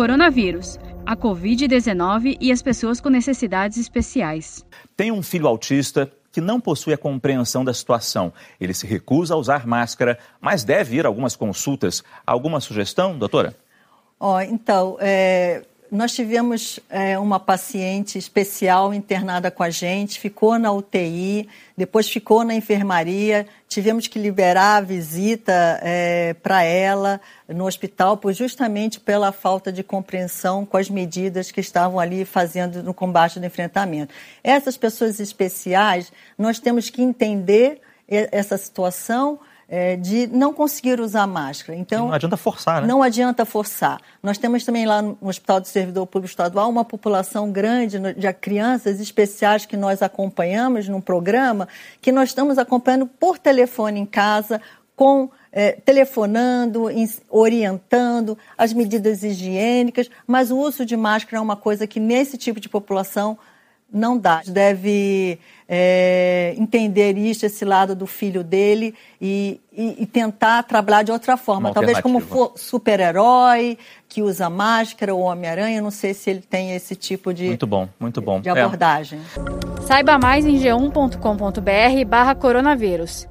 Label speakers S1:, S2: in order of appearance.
S1: coronavírus, a Covid-19 e as pessoas com necessidades especiais.
S2: Tem um filho autista que não possui a compreensão da situação. Ele se recusa a usar máscara, mas deve ir a algumas consultas. Alguma sugestão, doutora?
S3: Ó, oh, então, é, nós tivemos é, uma paciente especial internada com a gente, ficou na UTI, depois ficou na enfermaria, tivemos que liberar a visita é, para ela no hospital, por, justamente pela falta de compreensão com as medidas que estavam ali fazendo no combate do enfrentamento. Essas pessoas especiais, nós temos que entender essa situação é, de não conseguir usar máscara. Então,
S2: não adianta forçar, né?
S3: Não adianta forçar. Nós temos também lá no Hospital do Servidor Público Estadual uma população grande de crianças especiais que nós acompanhamos num programa que nós estamos acompanhando por telefone em casa, com é, telefonando, orientando as medidas higiênicas, mas o uso de máscara é uma coisa que nesse tipo de população não dá. Deve é, entender isso, esse lado do filho dele e, e, e tentar trabalhar de outra forma. Talvez como super-herói, que usa máscara, ou Homem-Aranha, não sei se ele tem esse tipo de,
S2: muito bom, muito bom.
S3: de abordagem.
S1: É. Saiba mais em g1.com.br barra coronavírus.